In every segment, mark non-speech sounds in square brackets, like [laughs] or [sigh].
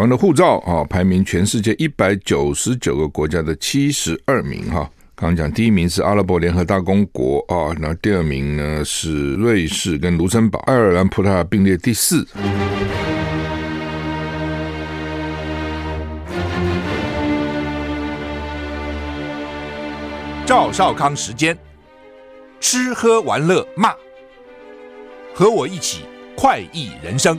湾的护照啊，排名全世界一百九十九个国家的七十二名哈。刚刚讲第一名是阿拉伯联合大公国啊，那第二名呢是瑞士跟卢森堡，爱尔兰、葡萄牙并列第四。赵少康时间，吃喝玩乐骂，和我一起快意人生。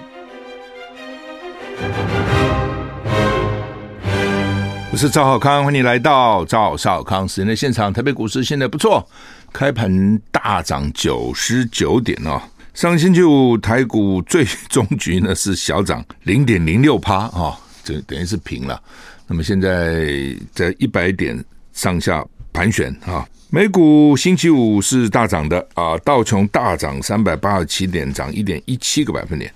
我是赵少康，欢迎来到赵少康时间的现场。台北股市现在不错，开盘大涨九十九点哦。上星期五台股最终局呢是小涨零点零六趴啊，这等于是平了。那么现在在一百点上下。盘旋啊，美股星期五是大涨的啊，道琼大涨三百八十七点，涨一点一七个百分点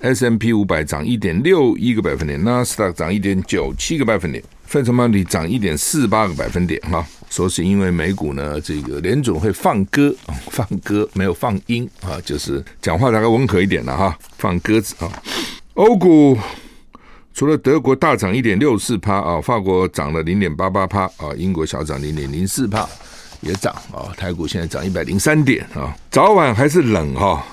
；S&P 五百涨一点六一个百分点；纳斯达克涨一点九七个百分点；费城半导体涨一点四八个百分点。哈，说是因为美股呢，这个联总会放鸽，[laughs] 放鸽没有放鹰啊，就是讲话大概温和一点了哈，放鸽子啊。欧股。除了德国大涨一点六四趴啊，法国涨了零点八八趴啊，英国小涨零点零四趴也涨啊，台股现在涨一百零三点啊，早晚还是冷哈，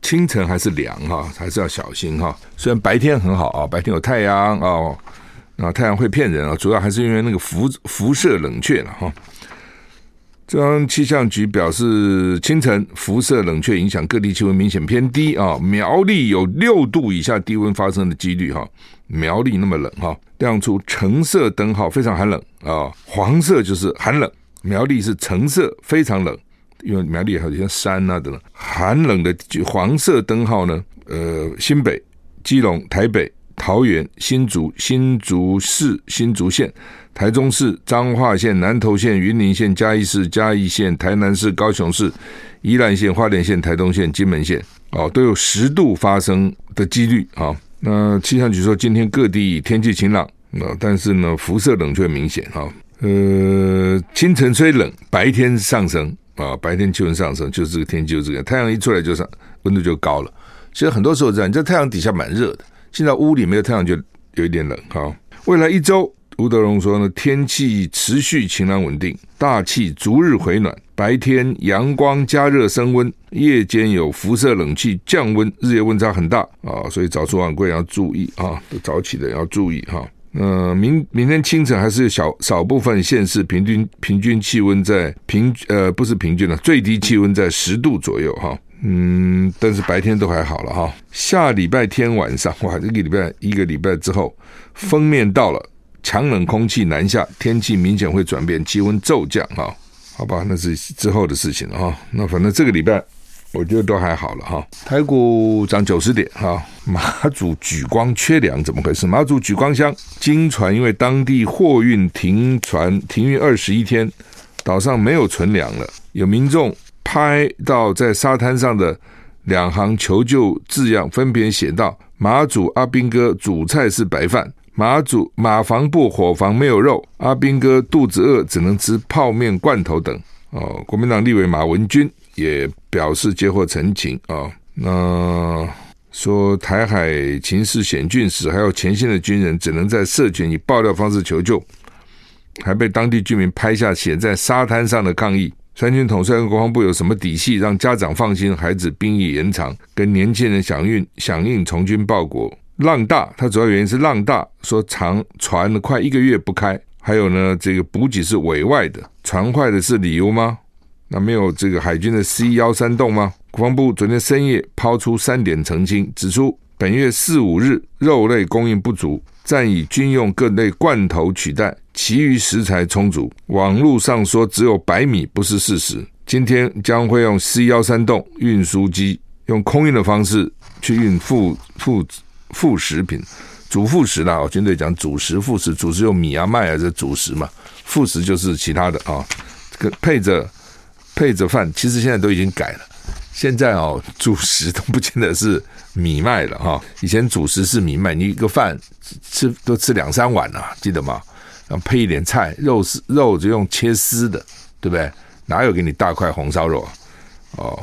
清晨还是凉哈，还是要小心哈。虽然白天很好啊，白天有太阳啊，啊太阳会骗人啊，主要还是因为那个辐辐射冷却了哈。中央气象局表示，清晨辐射冷却影响各地气温明显偏低啊，苗栗有六度以下低温发生的几率哈。苗栗那么冷哈，亮出橙色灯号，非常寒冷啊。黄色就是寒冷，苗栗是橙色，非常冷，因为苗栗还有些山啊等等。寒冷的黄色灯号呢，呃，新北、基隆、台北、桃园、新竹、新竹市、新竹县、台中市、彰化县、南投县、云林县、嘉义市、嘉义县、台南市、高雄市、宜兰县、花莲县、台东县、金门县，哦，都有十度发生的几率啊。那气象局说，今天各地天气晴朗，那但是呢，辐射冷却明显哈。呃，清晨虽冷，白天上升啊，白天气温上升，就是这个天气就是这个，太阳一出来就上，温度就高了。其实很多时候这样，你在太阳底下蛮热的，现在屋里没有太阳就有一点冷哈。未来一周。吴德荣说呢，天气持续晴朗稳定，大气逐日回暖，白天阳光加热升温，夜间有辐射冷气降温，日夜温差很大啊，所以早出晚归要注意啊，早起的要注意哈。那明明天清晨还是小少部分县市平均平均气温在平呃不是平均了，最低气温在十度左右哈，嗯，但是白天都还好了哈。下礼拜天晚上哇，这个礼拜一个礼拜之后，锋面到了。强冷空气南下，天气明显会转变，气温骤降哈，好吧，那是之后的事情了哈。那反正这个礼拜我觉得都还好了哈。台股涨九十点哈，马祖举光缺粮怎么回事？马祖举光乡经传因为当地货运停船停运二十一天，岛上没有存粮了。有民众拍到在沙滩上的两行求救字样，分别写道：“马祖阿兵哥主菜是白饭。”马祖马房不伙房没有肉，阿兵哥肚子饿，只能吃泡面罐头等。哦，国民党立委马文君也表示接获陈情啊，那说台海情势险峻时，还有前线的军人只能在社群以爆料方式求救，还被当地居民拍下写在沙滩上的抗议。三军统帅跟国防部有什么底气让家长放心孩子兵役延长，跟年轻人响应响应从军报国？浪大，它主要原因是浪大，说长船快一个月不开，还有呢，这个补给是委外的，船坏的是理由吗？那没有这个海军的 C 幺三洞吗？国防部昨天深夜抛出三点澄清，指出本月四五日肉类供应不足，暂以军用各类罐头取代，其余食材充足。网络上说只有白米不是事实。今天将会用 C 幺三洞运输机用空运的方式去运副副。副食品，主副食啦，军队讲主食、副食，主食有米啊、麦啊，这主食嘛，副食就是其他的啊，这个配着配着饭，其实现在都已经改了，现在哦，主食都不见得是米麦了哈，以前主食是米麦，你一个饭吃都吃两三碗啊，记得吗？配一点菜，肉丝肉就用切丝的，对不对？哪有给你大块红烧肉啊？哦，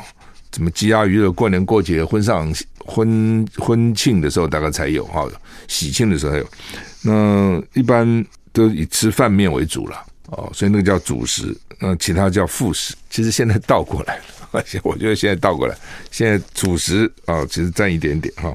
怎么鸡鸭鱼肉，过年过节婚丧。婚婚庆的时候大概才有哈，喜庆的时候才有。那一般都以吃饭面为主了哦，所以那个叫主食，那其他叫副食。其实现在倒过来了，我觉得现在倒过来，现在主食啊，其实占一点点哈。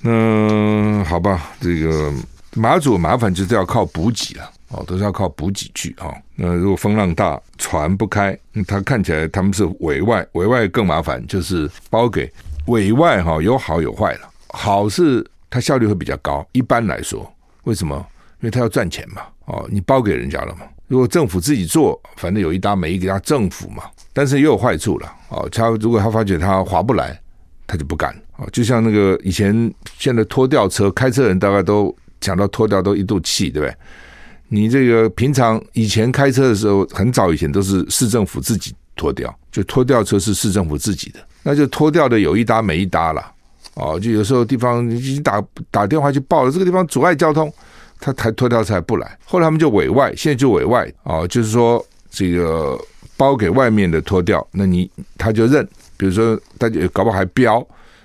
那好吧，这个马祖麻烦就是要靠补给了哦，都是要靠补给去哈。那如果风浪大，船不开，它看起来他们是委外，委外更麻烦，就是包给委外哈，有好有坏了。好是它效率会比较高，一般来说。为什么？因为他要赚钱嘛，哦，你包给人家了嘛。如果政府自己做，反正有一搭没一搭政府嘛。但是也有坏处了，哦，他如果他发觉他划不来，他就不干。哦，就像那个以前现在拖吊车开车人，大概都讲到拖掉都一肚气，对不对？你这个平常以前开车的时候，很早以前都是市政府自己拖掉，就拖掉车是市政府自己的，那就拖掉的有一搭没一搭了。哦，就有时候地方已经打打电话去报了，这个地方阻碍交通，他抬拖掉车还不来。后来他们就委外，现在就委外哦，就是说这个包给外面的拖掉，那你他就认。比如说大家搞不好还标，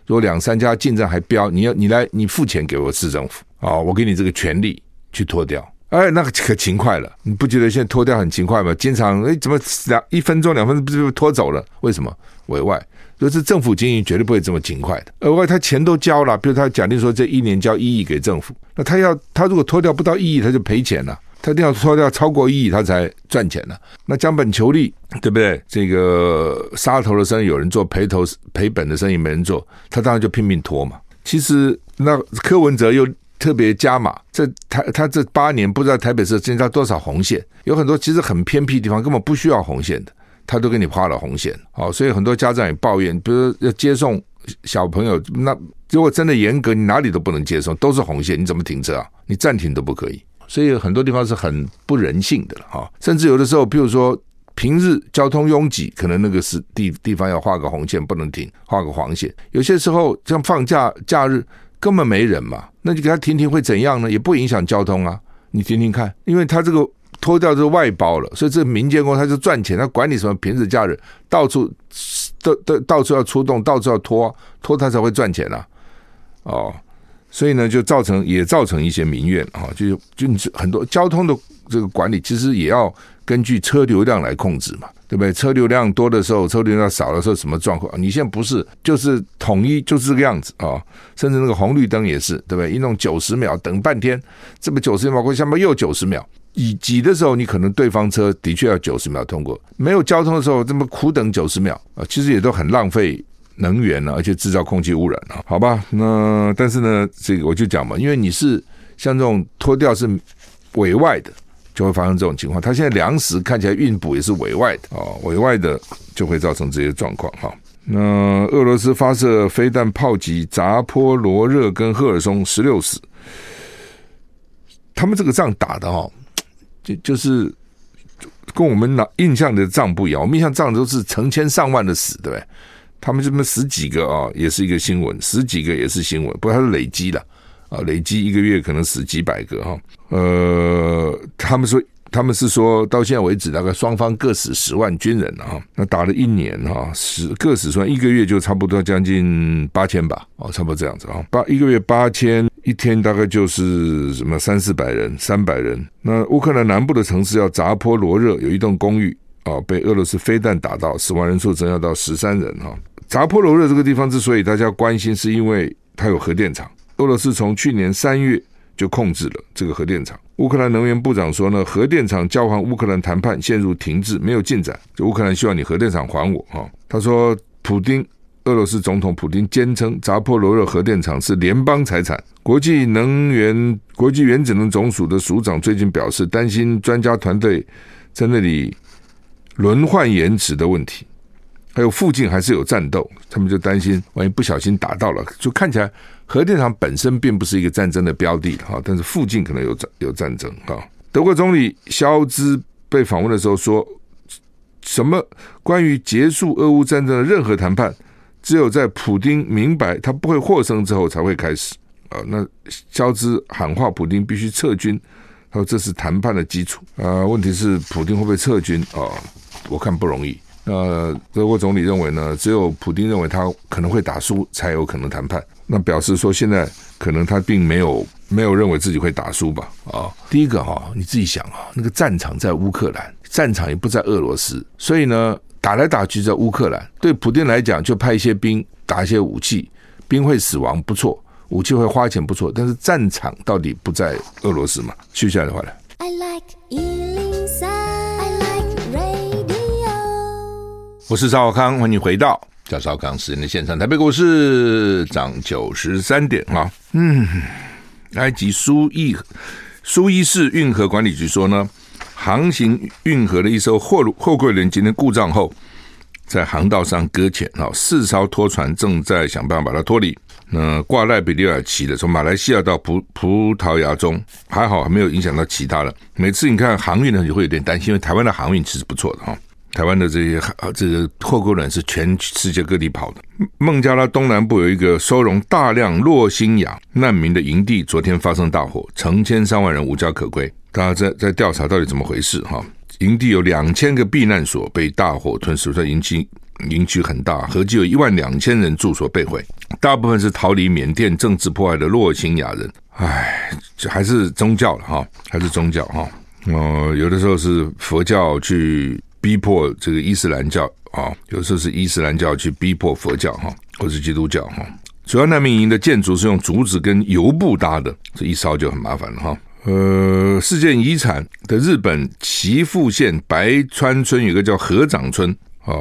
如果两三家竞争还标，你要你来你付钱给我市政府啊，我给你这个权利去脱掉。哎，那个可勤快了，你不觉得现在脱掉很勤快吗？经常哎怎么两一分钟两分钟不就拖走了？为什么委外？就是政府经营绝对不会这么勤快的，额外他钱都交了，比如他假定说这一年交一亿给政府，那他要他如果脱掉不到一亿，他就赔钱了，他一定要脱掉超过一亿，他才赚钱了。那将本求利，对不对？这个杀头的生意有人做，赔头赔本的生意没人做，他当然就拼命拖嘛。其实那柯文哲又特别加码，这台他这八年不知道台北市增加多少红线，有很多其实很偏僻地方根本不需要红线的。他都给你画了红线，好，所以很多家长也抱怨，比如说要接送小朋友，那如果真的严格，你哪里都不能接送，都是红线，你怎么停车啊？你暂停都不可以，所以很多地方是很不人性的了哈。甚至有的时候，譬如说平日交通拥挤，可能那个是地地方要画个红线不能停，画个黄线。有些时候像放假假日根本没人嘛，那就给他停停会怎样呢？也不影响交通啊，你听听看，因为他这个。脱掉这个外包了，所以这民间工他就赚钱，他管你什么平日假日，到处都都到处要出动，到处要拖拖，他才会赚钱啊。哦，所以呢，就造成也造成一些民怨啊，就就很多交通的这个管理，其实也要根据车流量来控制嘛，对不对？车流量多的时候，车流量少的时候，什么状况？你现在不是就是统一就是这个样子啊，甚至那个红绿灯也是，对不对？一弄九十秒，等半天，这么九十秒过，下面又九十秒。以挤的时候，你可能对方车的确要九十秒通过；没有交通的时候，这么苦等九十秒啊，其实也都很浪费能源了，而且制造空气污染啊。好吧，那但是呢，这个我就讲嘛，因为你是像这种脱掉是委外的，就会发生这种情况。他现在粮食看起来运补也是委外的啊，委外的就会造成这些状况哈。那俄罗斯发射飞弹炮击扎波罗热跟赫尔松十六死，他们这个仗打的哈。就就是跟我们那印象的仗不一样，我们印象仗都是成千上万的死，对不对？他们这么十几个啊，也是一个新闻，十几个也是新闻，不过它是累积的啊，累积一个月可能死几百个哈。呃，他们说。他们是说，到现在为止，大概双方各死十万军人啊。那打了一年哈，十各死算，一个月就差不多将近八千吧，哦，差不多这样子啊。八一个月八千，一天大概就是什么三四百人，三百人。那乌克兰南部的城市叫扎波罗热，有一栋公寓啊，被俄罗斯飞弹打到，死亡人数增加到十三人哈。扎波罗热这个地方之所以大家关心，是因为它有核电厂，俄罗斯从去年三月就控制了这个核电厂。乌克兰能源部长说呢，核电厂交还乌克兰谈判陷入停滞，没有进展。就乌克兰希望你核电厂还我哈。他说，普丁，俄罗斯总统普丁坚称扎波罗热核电厂是联邦财产。国际能源国际原子能总署的署长最近表示，担心专家团队在那里轮换延迟的问题。还有附近还是有战斗，他们就担心万一不小心打到了，就看起来核电厂本身并不是一个战争的标的哈，但是附近可能有战有战争哈。德国总理肖兹被访问的时候说，什么关于结束俄乌战争的任何谈判，只有在普丁明白他不会获胜之后才会开始啊。那肖兹喊话普丁必须撤军，他说这是谈判的基础啊。问题是普丁会不会撤军啊？我看不容易。呃，德国总理认为呢，只有普丁认为他可能会打输，才有可能谈判。那表示说，现在可能他并没有没有认为自己会打输吧？啊，第一个哈，你自己想啊，那个战场在乌克兰，战场也不在俄罗斯，所以呢，打来打去在乌克兰。对普丁来讲，就派一些兵打一些武器，兵会死亡不错，武器会花钱不错，但是战场到底不在俄罗斯嘛？接下来的话呢？I like 我是赵少康，欢迎回到赵少康时间的现场。台北股市涨九十三点啊。嗯，埃及苏伊苏伊士运河管理局说呢，航行运河的一艘货货柜轮今天故障后，在航道上搁浅啊，四艘拖船正在想办法把它脱离。那挂赖比利尔旗的从马来西亚到葡葡萄牙中，还好还没有影响到其他的。每次你看航运呢，你会有点担心，因为台湾的航运其实不错的哈。台湾的这些这个货柜轮是全世界各地跑的。孟加拉东南部有一个收容大量洛辛亚难民的营地，昨天发生大火，成千上万人无家可归。大家在在调查到底怎么回事哈？营地有两千个避难所被大火吞噬，所以营区营区很大，合计有一万两千人住所被毁，大部分是逃离缅甸政治迫害的洛辛亚人。唉，这还是宗教了哈，还是宗教哈。呃，有的时候是佛教去。逼迫这个伊斯兰教啊，有时候是伊斯兰教去逼迫佛教哈，或是基督教哈。主要难民营的建筑是用竹子跟油布搭的，这一烧就很麻烦了哈。呃，世界遗产的日本岐阜县白川村有个叫合掌村啊，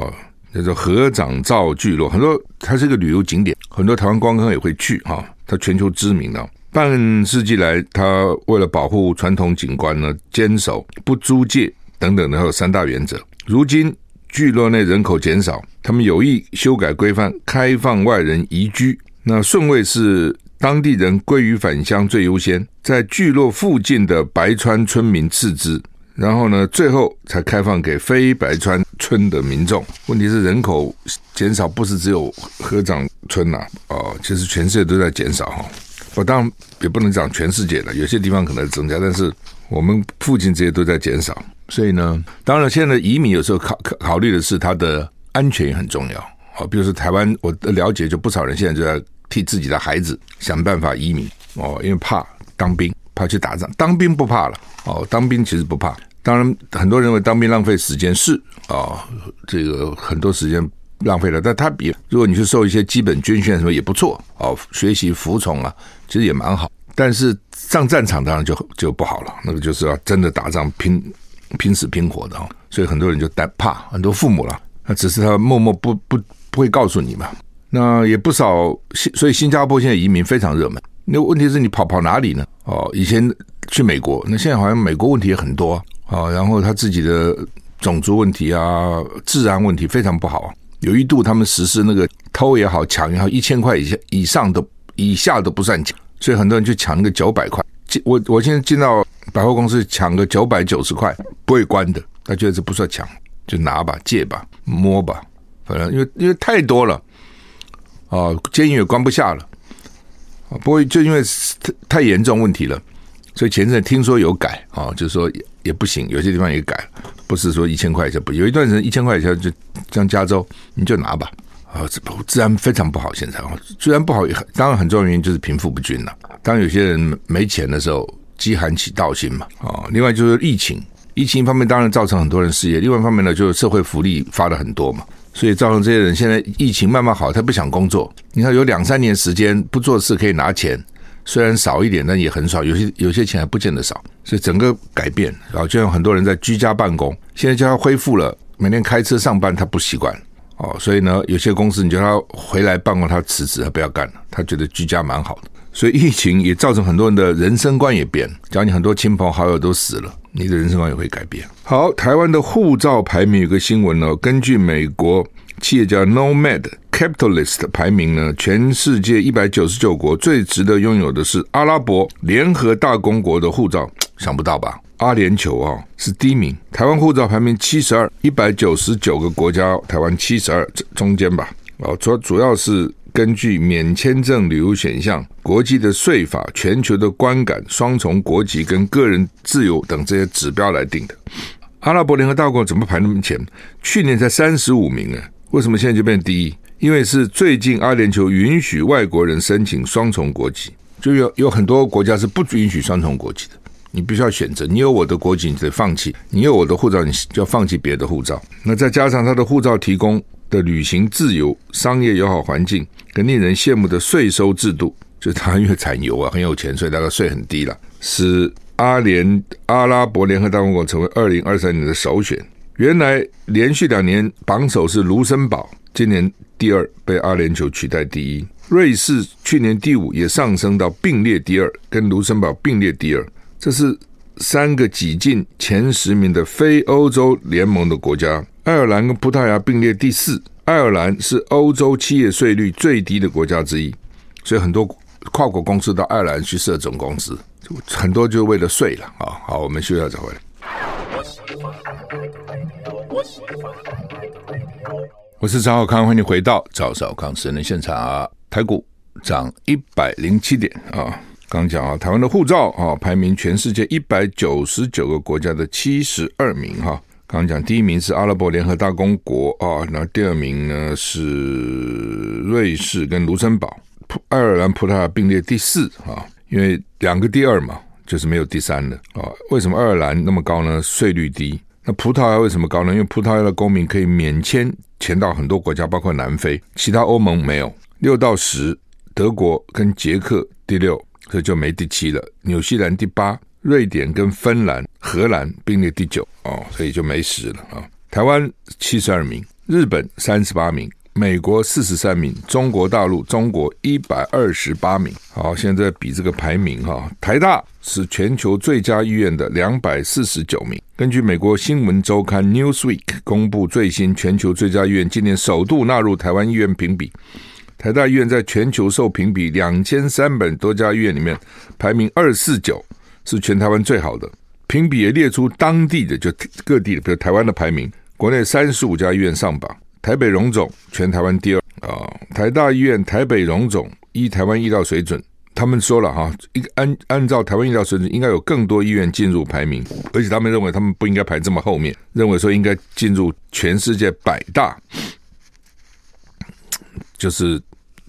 叫做合掌造聚落，很多它是一个旅游景点，很多台湾观光客也会去哈，它全球知名的。半世纪来，它为了保护传统景观呢，坚守不租借等等的，还有三大原则。如今聚落内人口减少，他们有意修改规范，开放外人移居。那顺位是当地人归于返乡最优先，在聚落附近的白川村民次之，然后呢，最后才开放给非白川村的民众。问题是人口减少不是只有合掌村呐、哦，其实全世界都在减少哈。我当然也不能讲全世界了，有些地方可能增加，但是我们附近这些都在减少。所以呢，当然，现在移民有时候考考考虑的是他的安全也很重要。好，比如说台湾，我的了解就不少人现在就在替自己的孩子想办法移民哦，因为怕当兵，怕去打仗。当兵不怕了哦，当兵其实不怕。当然，很多人认为当兵浪费时间是啊，这个很多时间浪费了。但他比如果你去受一些基本军训什么也不错哦，学习服从啊，其实也蛮好。但是上战场当然就就不好了，那个就是要真的打仗拼。拼死拼活的哈，所以很多人就担怕，很多父母了，那只是他默默不不不会告诉你嘛。那也不少新，所以新加坡现在移民非常热门。那问题是你跑跑哪里呢？哦，以前去美国，那现在好像美国问题也很多啊。然后他自己的种族问题啊、治安问题非常不好。有一度他们实施那个偷也好、抢也好，一千块以下以上都以下都不算抢，所以很多人就抢那个九百块。我我现在进到百货公司抢个九百九十块不会关的，他觉得这不算抢，就拿吧、借吧、摸吧，反正因为因为太多了，哦，监狱也关不下了，啊，不过就因为太太严重问题了，所以前阵听说有改啊，就是说也不行，有些地方也改，不是说一千块钱不，有一段时间一千块钱就像加州你就拿吧。啊，这治安非常不好。现在啊，治安不好，当然很重要原因就是贫富不均了。当有些人没钱的时候，饥寒起盗心嘛。啊，另外就是疫情，疫情方面当然造成很多人失业，另外一方面呢，就是社会福利发了很多嘛，所以造成这些人现在疫情慢慢好，他不想工作。你看有两三年时间不做事可以拿钱，虽然少一点，但也很少。有些有些钱还不见得少，所以整个改变。然后就像很多人在居家办公，现在叫他恢复了，每天开车上班，他不习惯。哦，所以呢，有些公司你叫他回来办公，他辞职，他不要干了，他觉得居家蛮好的。所以疫情也造成很多人的人生观也变。假如你很多亲朋好友都死了，你的人生观也会改变。好，台湾的护照排名有个新闻呢，根据美国企业家 Nomad Capitalist 的排名呢，全世界一百九十九国最值得拥有的是阿拉伯联合大公国的护照，想不到吧？阿联酋啊是第一名，台湾护照排名七十二，一百九十九个国家，台湾七十二中间吧。哦，主要主要是根据免签证旅游选项、国际的税法、全球的观感、双重国籍跟个人自由等这些指标来定的。阿拉伯联合大公国怎么排那么前？去年才三十五名啊，为什么现在就变第一？因为是最近阿联酋允许外国人申请双重国籍，就有有很多国家是不允许双重国籍的。你必须要选择，你有我的国籍，你得放弃；你有我的护照，你就要放弃别的护照。那再加上他的护照提供的旅行自由、商业友好环境跟令人羡慕的税收制度，就是他因为产油啊，很有钱，所以大概税很低了，使阿联阿拉伯联合大公国成为二零二三年的首选。原来连续两年榜首是卢森堡。今年第二被阿联酋取代第一，瑞士去年第五也上升到并列第二，跟卢森堡并列第二。这是三个挤进前十名的非欧洲联盟的国家。爱尔兰跟葡萄牙并列第四，爱尔兰是欧洲企业税率最低的国家之一，所以很多跨国公司到爱尔兰去设总公司，很多就是为了税了啊。好，我们休息一下再回来。我是张浩康，欢迎回到赵少康私人现场啊！台股涨一百零七点啊！刚讲啊，台湾的护照啊，排名全世界一百九十九个国家的七十二名哈。刚讲第一名是阿拉伯联合大公国啊，那第二名呢是瑞士跟卢森堡，爱尔兰、葡萄牙并列第四啊，因为两个第二嘛，就是没有第三的啊。为什么爱尔兰那么高呢？税率低。那葡萄牙为什么高呢？因为葡萄牙的公民可以免签前到很多国家，包括南非，其他欧盟没有。六到十，德国跟捷克第六，这就没第七了。纽西兰第八，瑞典跟芬兰、荷兰并列第九哦，所以就没十了啊。台湾七十二名，日本三十八名。美国四十三名，中国大陆中国一百二十八名。好，现在比这个排名哈，台大是全球最佳医院的两百四十九名。根据美国新闻周刊 Newsweek 公布最新全球最佳医院，今年首度纳入台湾医院评比。台大医院在全球受评比两千三百多家医院里面排名二四九，是全台湾最好的。评比也列出当地的就各地的，比如台湾的排名，国内三十五家医院上榜。台北荣总全台湾第二啊，台大医院台北荣总依台湾医疗水准，他们说了哈，一按按照台湾医疗水准，应该有更多医院进入排名，而且他们认为他们不应该排这么后面，认为说应该进入全世界百大，就是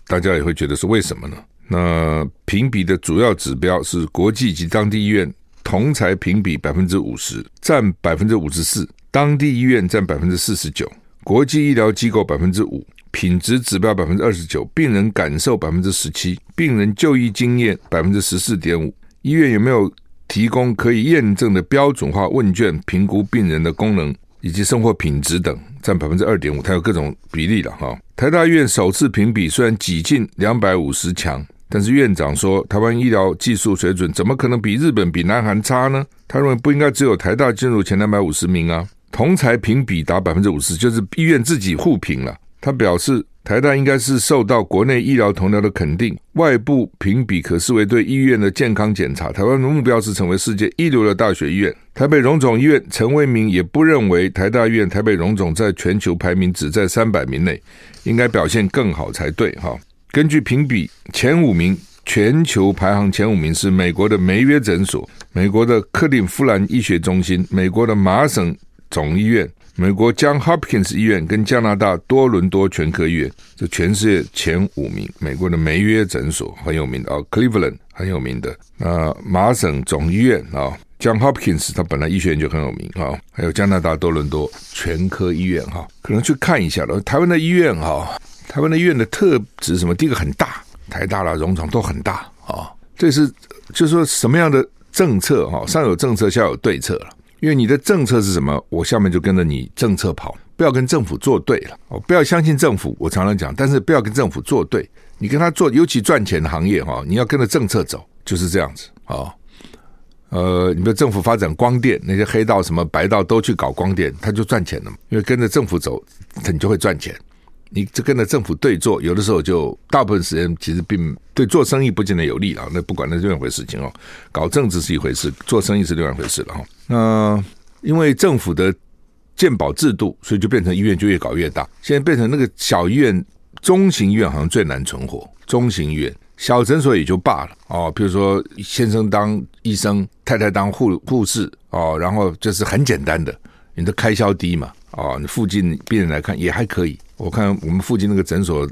大家也会觉得是为什么呢？那评比的主要指标是国际及当地医院同侪评比百分之五十，占百分之五十四，当地医院占百分之四十九。国际医疗机构百分之五，品质指标百分之二十九，病人感受百分之十七，病人就医经验百分之十四点五，医院有没有提供可以验证的标准化问卷评估病人的功能以及生活品质等，占百分之二点五，它有各种比例了哈。台大医院首次评比虽然挤进两百五十强，但是院长说，台湾医疗技术水准怎么可能比日本、比南韩差呢？他认为不应该只有台大进入前两百五十名啊。同侪评比达百分之五十，就是医院自己互评了。他表示，台大应该是受到国内医疗同僚的肯定，外部评比可视为对医院的健康检查。台湾的目标是成为世界一流的大学医院。台北荣总医院陈为民也不认为台大医院台北荣总在全球排名只在三百名内，应该表现更好才对。哈，根据评比，前五名全球排行前五名是美国的梅约诊所、美国的克利夫兰医学中心、美国的麻省。总医院、美国 John Hopkins 医院跟加拿大多伦多全科医院，这全世界前五名。美国的梅约诊所很有名的啊，Cleveland 很有名的。那麻省总医院啊，John Hopkins 他本来医学院就很有名啊，还有加拿大多伦多全科医院哈，可能去看一下了。台湾的医院哈，台湾的医院的特质什么？第一个很大，台大啦、荣总都很大啊。这是就是说什么样的政策哈？上有政策，下有对策了。因为你的政策是什么，我下面就跟着你政策跑，不要跟政府作对了哦，不要相信政府。我常常讲，但是不要跟政府作对，你跟他做，尤其赚钱的行业哈，你要跟着政策走，就是这样子啊。呃，你的政府发展光电，那些黑道什么白道都去搞光电，他就赚钱了嘛。因为跟着政府走，你就会赚钱。你这跟着政府对做，有的时候就大部分时间其实并对做生意不见得有利了。那不管那是另外一回事情哦，搞政治是一回事，做生意是另外一回事了哈。那因为政府的鉴保制度，所以就变成医院就越搞越大。现在变成那个小医院、中型医院好像最难存活。中型医院、小诊所也就罢了哦。比如说先生当医生，太太当护护士哦，然后就是很简单的。你的开销低嘛，哦，你附近病人来看也还可以。我看我们附近那个诊所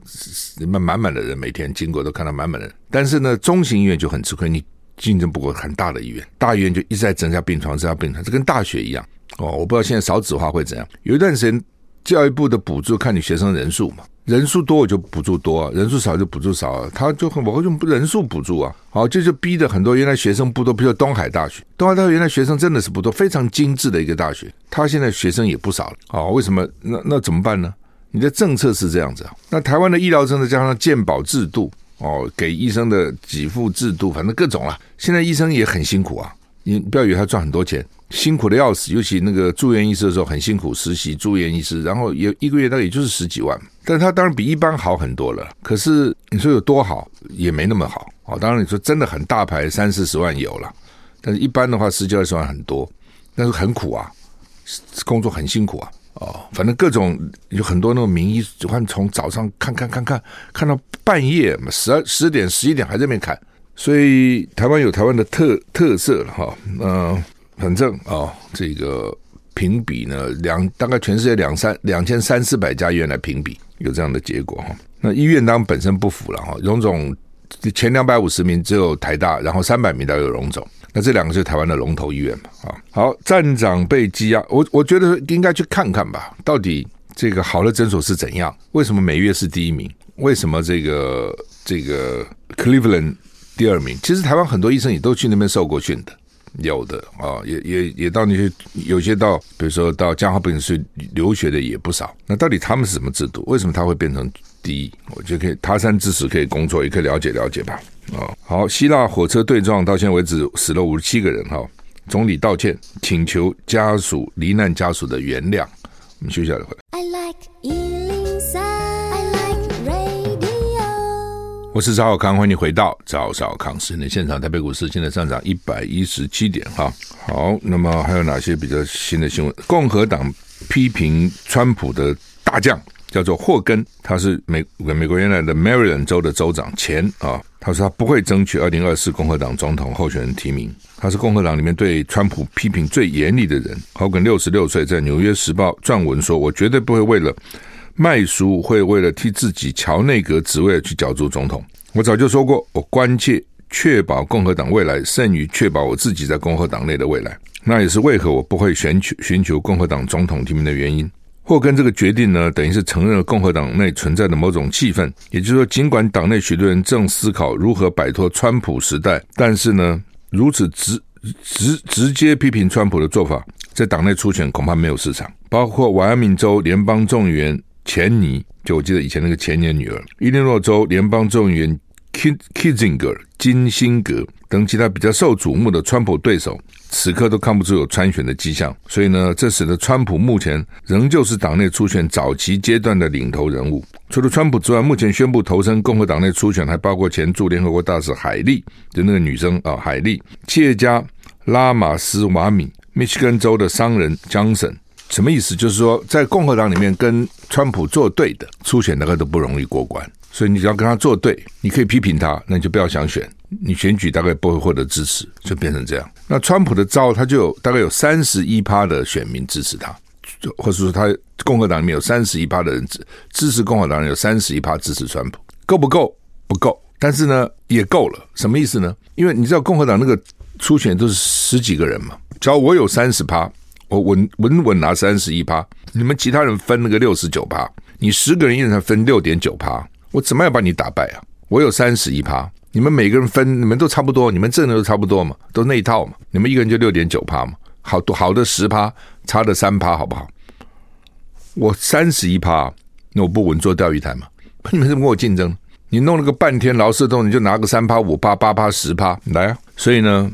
满满满的人，每天经过都看到满满的人。但是呢，中型医院就很吃亏，你竞争不过很大的医院，大医院就一直在增加病床，增加病床，这跟大学一样哦。我不知道现在少子化会怎样。有一段时间，教育部的补助看你学生人数嘛。人数多我就补助多，人数少就补助少。他就很我会用人数补助啊。好，这就逼的很多原来学生不多，比如东海大学，东海大学原来学生真的是不多，非常精致的一个大学，他现在学生也不少了。好，为什么？那那怎么办呢？你的政策是这样子啊。那台湾的医疗政策加上健保制度哦，给医生的给付制度，反正各种啊。现在医生也很辛苦啊。你不要以为他赚很多钱，辛苦的要死。尤其那个住院医师的时候很辛苦，实习住院医师，然后也一个月大概也就是十几万。但他当然比一般好很多了。可是你说有多好，也没那么好。哦，当然你说真的很大牌，三四十万有了。但是一般的话，十几二十万很多，但是很苦啊，工作很辛苦啊。哦，反正各种有很多那种名医，只看从早上看看看看看到半夜，十二十点十一点还在那边看。所以台湾有台湾的特特色了哈，嗯、反正啊、这个评比呢，两大概全世界两三两千三四百家医院来评比，有这样的结果哈。那医院当本身不符了哈，荣总前两百五十名只有台大，然后三百名都有荣总，那这两个是台湾的龙头医院嘛啊。好，站长被羁押，我我觉得应该去看看吧，到底这个好的诊所是怎样？为什么每月是第一名？为什么这个这个 Cleveland？第二名，其实台湾很多医生也都去那边受过训的，有的啊、也也也到那些有些到，比如说到江华本去留学的也不少。那到底他们是什么制度？为什么他会变成第一？我觉得可以他山之石可以工作，也可以了解了解吧。啊、哦，好，希腊火车对撞到现在为止死了五十七个人哈、哦，总理道歉，请求家属罹难家属的原谅。我们休息一下再回来。I like 我是赵小康，欢迎你回到赵少康时的现场。台北股市现在上涨一百一十七点哈。好，那么还有哪些比较新的新闻？共和党批评川普的大将叫做霍根，他是美美国原来的 Maryland 州的州长前啊。他说他不会争取二零二四共和党总统候选人提名。他是共和党里面对川普批评最严厉的人。霍根六十六岁，在《纽约时报》撰文说：“我绝对不会为了。”卖书会为了替自己乔内阁职位去角逐总统。我早就说过，我关切确保共和党未来胜于确保我自己在共和党内的未来。那也是为何我不会寻求寻求共和党总统提名的原因。霍根这个决定呢，等于是承认了共和党内存在的某种气氛，也就是说，尽管党内许多人正思考如何摆脱川普时代，但是呢，如此直直直接批评川普的做法，在党内初选恐怕没有市场。包括迈阿密州联邦众议员。钱尼，就我记得以前那个钱尼的女儿，伊利诺州联邦众议员 Kinzinger 金辛格等其他比较受瞩目的川普对手，此刻都看不出有参选的迹象。所以呢，这使得川普目前仍旧是党内初选早期阶段的领头人物。除了川普之外，目前宣布投身共和党内初选还包括前驻联合国大使海莉，就那个女生啊，海莉，企业家拉马斯瓦米，密西根州的商人江森。什么意思？就是说，在共和党里面跟川普作对的初选大概都不容易过关，所以你只要跟他作对，你可以批评他，那你就不要想选，你选举大概不会获得支持，就变成这样。那川普的招，他就有大概有三十一趴的选民支持他，或者说他共和党里面有三十一趴的人支支持共和党人，有三十一趴支持川普，够不够？不够，但是呢也够了。什么意思呢？因为你知道共和党那个初选都是十几个人嘛，只要我有三十趴。我稳稳稳拿三十一趴，你们其他人分那个六十九趴，你十个人一人才分六点九趴，我怎么样把你打败啊？我有三十一趴，你们每个人分，你们都差不多，你们挣的都差不多嘛，都那一套嘛，你们一个人就六点九趴嘛，好多好的十趴，差的三趴，好不好？我三十一趴，那我不稳坐钓鱼台嘛？你们怎么跟我竞争？你弄了个半天劳师动，你就拿个三趴、五趴、八趴、十趴来啊！所以呢，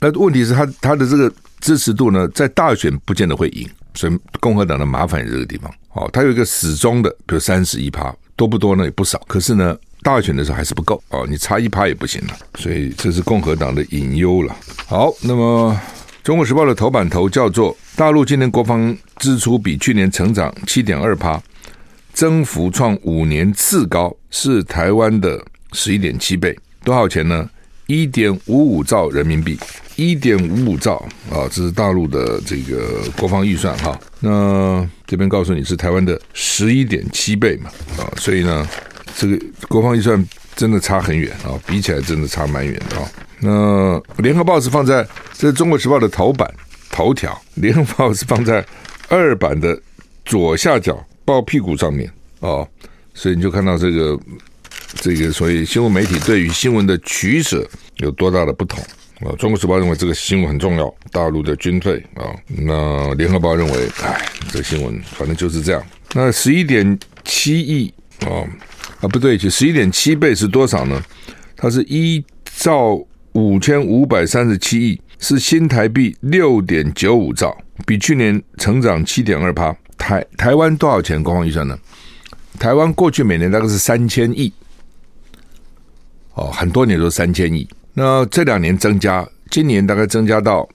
那问题是他他的这个。支持度呢，在大选不见得会赢，所以共和党的麻烦也这个地方。哦，他有一个始终的，比如三十一趴，多不多呢？也不少。可是呢，大选的时候还是不够哦，你差一趴也不行了。所以这是共和党的隐忧了。好，那么《中国时报》的头版头叫做“大陆今年国防支出比去年成长七点二趴，增幅创五年次高，是台湾的十一点七倍。多少钱呢？一点五五兆人民币，一点五五兆啊，这是大陆的这个国防预算哈。那这边告诉你是台湾的十一点七倍嘛啊，所以呢，这个国防预算真的差很远啊，比起来真的差蛮远的啊。那联合报是放在这中国时报的头版头条，联合报是放在二版的左下角报屁股上面啊，所以你就看到这个。这个所以新闻媒体对于新闻的取舍有多大的不同啊？中国时报认为这个新闻很重要，大陆的军费啊。那联合报认为，哎，这新闻反正就是这样。那十一点七亿啊啊不对，就十一点七倍是多少呢？它是一兆五千五百三十七亿，是新台币六点九五兆，比去年成长七点二趴。台台湾多少钱国防预算呢？台湾过去每年大概是三千亿。哦，很多年都三千亿，那这两年增加，今年大概增加到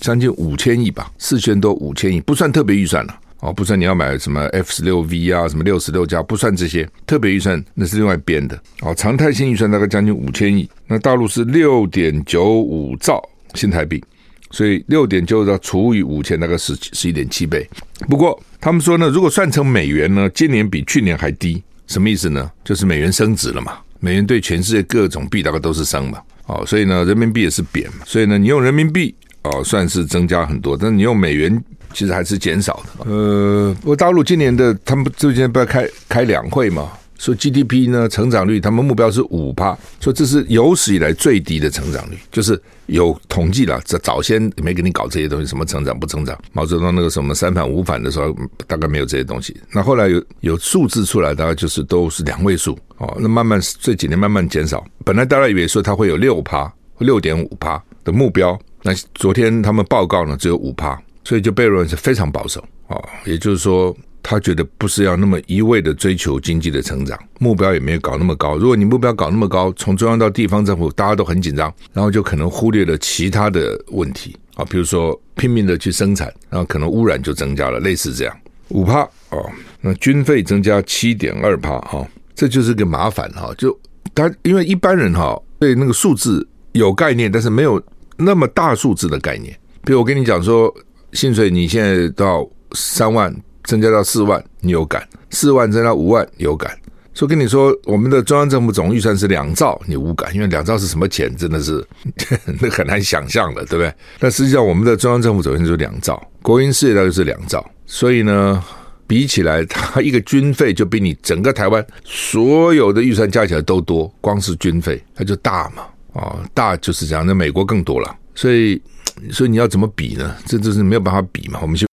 将近五千亿吧，四千多五千亿，不算特别预算了。哦，不算你要买什么 F 十六 V 啊，什么六十六加，不算这些特别预算，那是另外编的。哦，常态性预算大概将近五千亿，那大陆是六点九五兆新台币，所以六点九五除以五千，大概是十一点七倍。不过他们说呢，如果算成美元呢，今年比去年还低，什么意思呢？就是美元升值了嘛。美元对全世界各种币大概都是升嘛，哦，所以呢，人民币也是贬，所以呢，你用人民币哦，算是增加很多，但是你用美元其实还是减少的。呃，我大陆今年的他们最近不要开开两会嘛？说 GDP 呢，成长率，他们目标是五趴，说这是有史以来最低的成长率，就是有统计了，早早先没给你搞这些东西，什么成长不成长？毛泽东那个什么三反五反的时候，大概没有这些东西。那后来有有数字出来，大概就是都是两位数哦。那慢慢这几年慢慢减少，本来大家以为说它会有六趴，六点五趴的目标，那昨天他们报告呢只有五趴，所以就被认为是非常保守哦。也就是说。他觉得不是要那么一味的追求经济的成长，目标也没有搞那么高。如果你目标搞那么高，从中央到地方政府，大家都很紧张，然后就可能忽略了其他的问题啊，比如说拼命的去生产，然后可能污染就增加了，类似这样。五趴哦，那军费增加七点二趴哈，这就是个麻烦哈。就他因为一般人哈对那个数字有概念，但是没有那么大数字的概念。比如我跟你讲说，薪水你现在到三万。增加到四万，你有感；四万增加到五万，有感。所以跟你说，我们的中央政府总预算是两兆，你无感，因为两兆是什么钱，真的是 [laughs] 那很难想象的，对不对？但实际上，我们的中央政府总预算就是两兆，国营事业大概是两兆，所以呢，比起来，它一个军费就比你整个台湾所有的预算加起来都多，光是军费它就大嘛，啊，大就是这样。那美国更多了，所以，所以你要怎么比呢？这就是没有办法比嘛。我们就。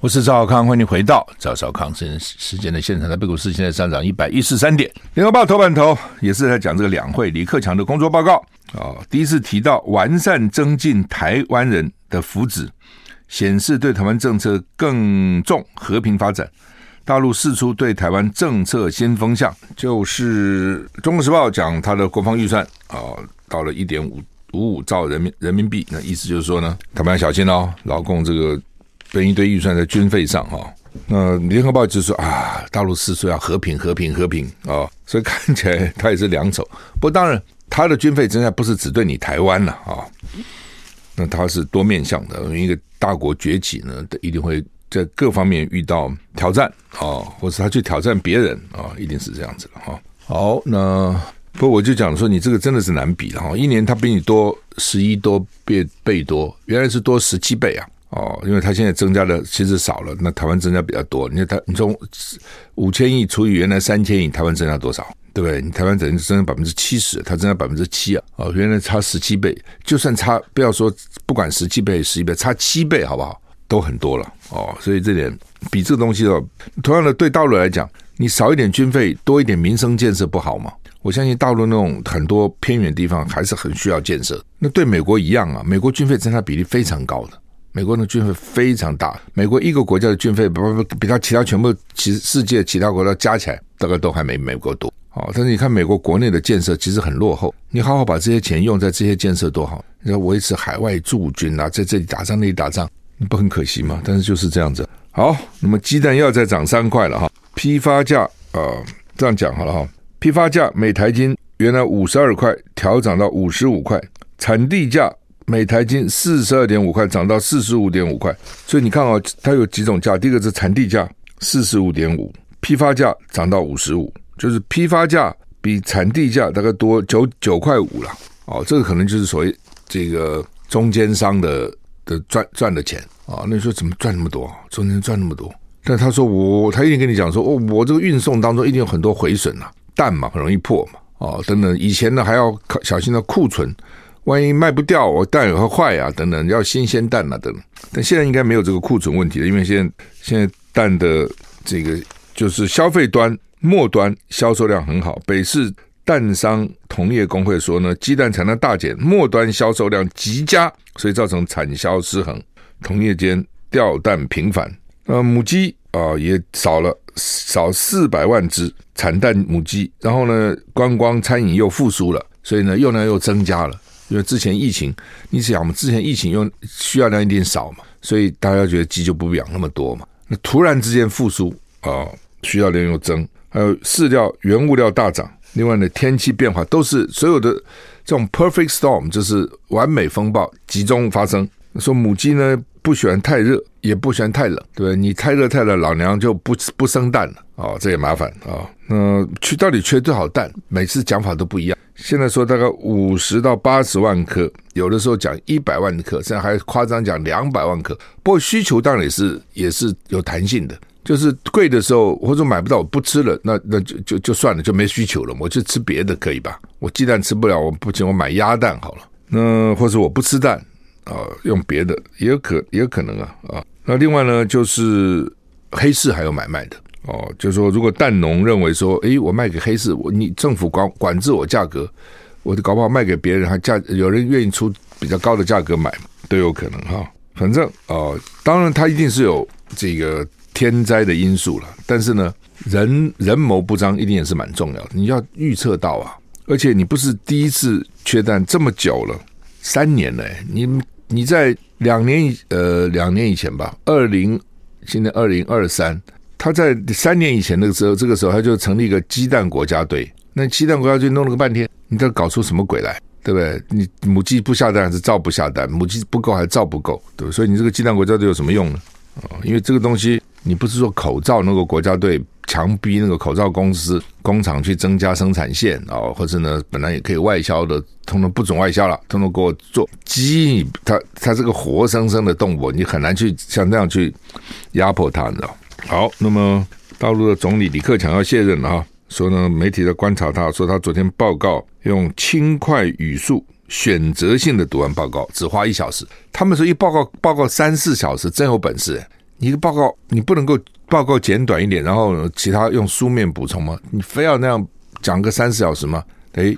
我是赵少康，欢迎回到赵少康时时间的现场。台北股市现在上涨一百一十三点。联合报头版头也是在讲这个两会，李克强的工作报告啊、哦，第一次提到完善增进台湾人的福祉，显示对台湾政策更重和平发展。大陆释出对台湾政策新风向，就是《中国时报》讲他的国防预算啊、到了一点五五五兆人民人民币，那意思就是说呢，台湾要小心哦，老共这个。分一堆预算在军费上哈，那联合报就说啊，大陆是说要和平和平和平啊，所以看起来他也是两手。不当然，他的军费增加不是只对你台湾了啊，那他是多面向的。因为一个大国崛起呢，一定会在各方面遇到挑战啊，或者他去挑战别人啊，一定是这样子的哈。好，那不过我就讲说，你这个真的是难比了哈，一年他比你多十一多倍倍多，原来是多十七倍啊。哦，因为他现在增加的其实少了，那台湾增加比较多。你看他，你从五千亿除以原来三千亿，台湾增加多少？对不对？你台湾等于增加百分之七十，他增加百分之七啊！哦，原来差十七倍，就算差不要说不管十七倍、十一倍，差七倍好不好？都很多了哦。所以这点比这个东西哦，同样的对大陆来讲，你少一点军费，多一点民生建设不好吗？我相信大陆那种很多偏远地方还是很需要建设。那对美国一样啊，美国军费占它比例非常高的。美国的军费非常大，美国一个国家的军费不不比他其他全部其世界其他国家加起来大概都还没美国多。哦，但是你看美国国内的建设其实很落后，你好好把这些钱用在这些建设多好，你要维持海外驻军啊，在这里打仗那里打仗，不很可惜吗？但是就是这样子。好，那么鸡蛋要再涨三块了哈，批发价啊、这样讲好了哈。批发价每台斤原来五十二块，调涨到五十五块；产地价每台斤四十二点五块，涨到四十五点五块。所以你看啊，它有几种价。第一个是产地价四十五点五，批发价涨到五十五，就是批发价比产地价大概多九九块五了。哦，这个可能就是所谓这个中间商的的赚赚的钱啊。那你说怎么赚那么多？中间赚那么多？但他说我，他一定跟你讲说，哦，我这个运送当中一定有很多毁损呐、啊。蛋嘛，很容易破嘛，哦，等等，以前呢还要小心的库存，万一卖不掉，我蛋也会坏啊，等等，要新鲜蛋啊，等等。但现在应该没有这个库存问题了，因为现在现在蛋的这个就是消费端末端销售量很好。北市蛋商同业公会说呢，鸡蛋产量大减，末端销售量极佳，所以造成产销失衡，同业间掉蛋频繁。呃，母鸡啊、也少了。少四百万只产蛋母鸡，然后呢，观光餐饮又复苏了，所以呢，用量又增加了。因为之前疫情，你想我们之前疫情用需要量一点少嘛，所以大家觉得鸡就不养那么多嘛。那突然之间复苏啊，需要量又增，还有饲料原物料大涨，另外呢，天气变化都是所有的这种 perfect storm，就是完美风暴集中发生。说母鸡呢，不喜欢太热，也不喜欢太冷，对？你太热太冷，老娘就不不生蛋了哦，这也麻烦啊、哦。那缺到底缺多少蛋？每次讲法都不一样。现在说大概五十到八十万颗，有的时候讲一百万颗，现在还夸张讲两百万颗。不过需求当然也是也是有弹性的，就是贵的时候或者买不到，我不吃了，那那就就就算了，就没需求了，我就吃别的可以吧？我鸡蛋吃不了，我不行，我买鸭蛋好了。那或者我不吃蛋。啊，用别的也有可也有可能啊啊。那另外呢，就是黑市还有买卖的哦。就是说，如果蛋农认为说，诶，我卖给黑市，我你政府管管制我价格，我就搞不好卖给别人，还价有人愿意出比较高的价格买，都有可能哈。反正哦，当然它一定是有这个天灾的因素了，但是呢，人人谋不张一定也是蛮重要的。你要预测到啊，而且你不是第一次缺蛋这么久了，三年了，你。你在两年以呃两年以前吧，二零现在二零二三，他在三年以前那个时候，这个时候他就成立一个鸡蛋国家队。那鸡蛋国家队弄了个半天，你这搞出什么鬼来？对不对？你母鸡不下蛋还是照不下蛋？母鸡不够还是照不够？对，所以你这个鸡蛋国家队有什么用呢？啊，因为这个东西你不是说口罩那个国家队。强逼那个口罩公司工厂去增加生产线啊，或者呢，本来也可以外销的，通通不准外销了，通通给我做鸡。它它这个活生生的动物，你很难去像这样去压迫它，你知道？好，那么大陆的总理李克强要卸任了啊，说呢，媒体在观察他，说他昨天报告用轻快语速选择性的读完报告，只花一小时。他们说一报告报告三四小时，真有本事。你的报告你不能够。报告简短一点，然后其他用书面补充吗？你非要那样讲个三四小时吗？诶，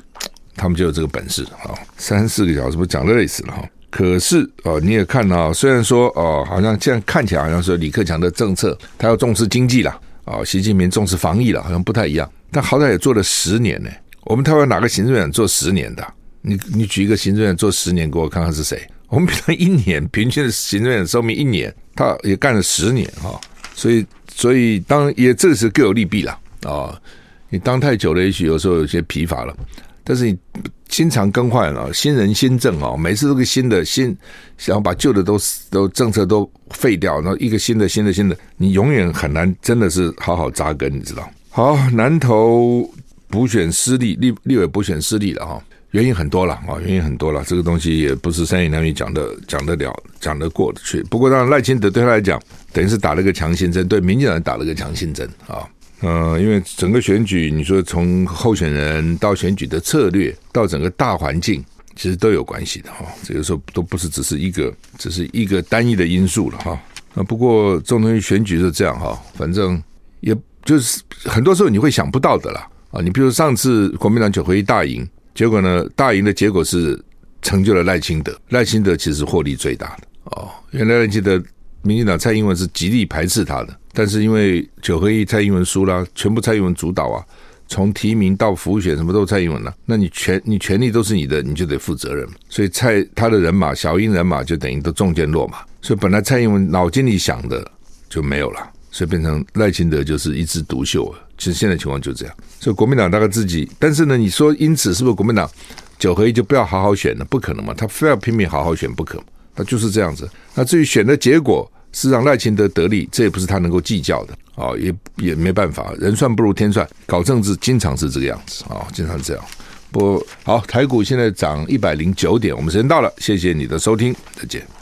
他们就有这个本事啊！三四个小时不讲累死了哈。可是哦，你也看到，虽然说哦，好像现在看起来好像是李克强的政策，他要重视经济了哦，习近平重视防疫了，好像不太一样。但好歹也做了十年呢。我们台湾哪个行政院做十年的？你你举一个行政院做十年给我看看是谁？我们平常一年平均的行政院寿命一年，他也干了十年哈。所以，所以当也这是各有利弊了啊、你当太久了，也许有时候有些疲乏了。但是你经常更换了，新人新政啊，每次都个新的新，想要把旧的都都政策都废掉，然后一个新的新的新的，你永远很难真的是好好扎根，你知道？好，南投补选失利，立立委补选失利了哈。原因很多了啊，原因很多了，这个东西也不是三言两语讲的讲得了、讲得过的去。不过，让赖清德对他来讲，等于是打了个强心针，对民进党打了个强心针啊。呃，因为整个选举，你说从候选人到选举的策略，到整个大环境，其实都有关系的哈。这个时候都不是只是一个，只是一个单一的因素了哈。那不过这种东西选举是这样哈，反正也就是很多时候你会想不到的啦啊。你比如上次国民党九合一大赢。结果呢？大赢的结果是成就了赖清德，赖清德其实获利最大的哦。原来赖清德，民进党蔡英文是极力排斥他的，但是因为九合一蔡英文输了，全部蔡英文主导啊，从提名到辅选什么都是蔡英文了，那你权你权力都是你的，你就得负责任。所以蔡他的人马小英人马就等于都中箭落马，所以本来蔡英文脑筋里想的就没有了。所以变成赖清德就是一枝独秀啊。其实现在情况就这样，所以国民党大概自己，但是呢，你说因此是不是国民党九合一就不要好好选了？不可能嘛，他非要拼命好好选不可，他就是这样子。那至于选的结果是让赖清德得利，这也不是他能够计较的啊，也也没办法，人算不如天算，搞政治经常是这个样子啊，经常这样。不好，台股现在涨一百零九点，我们时间到了，谢谢你的收听，再见。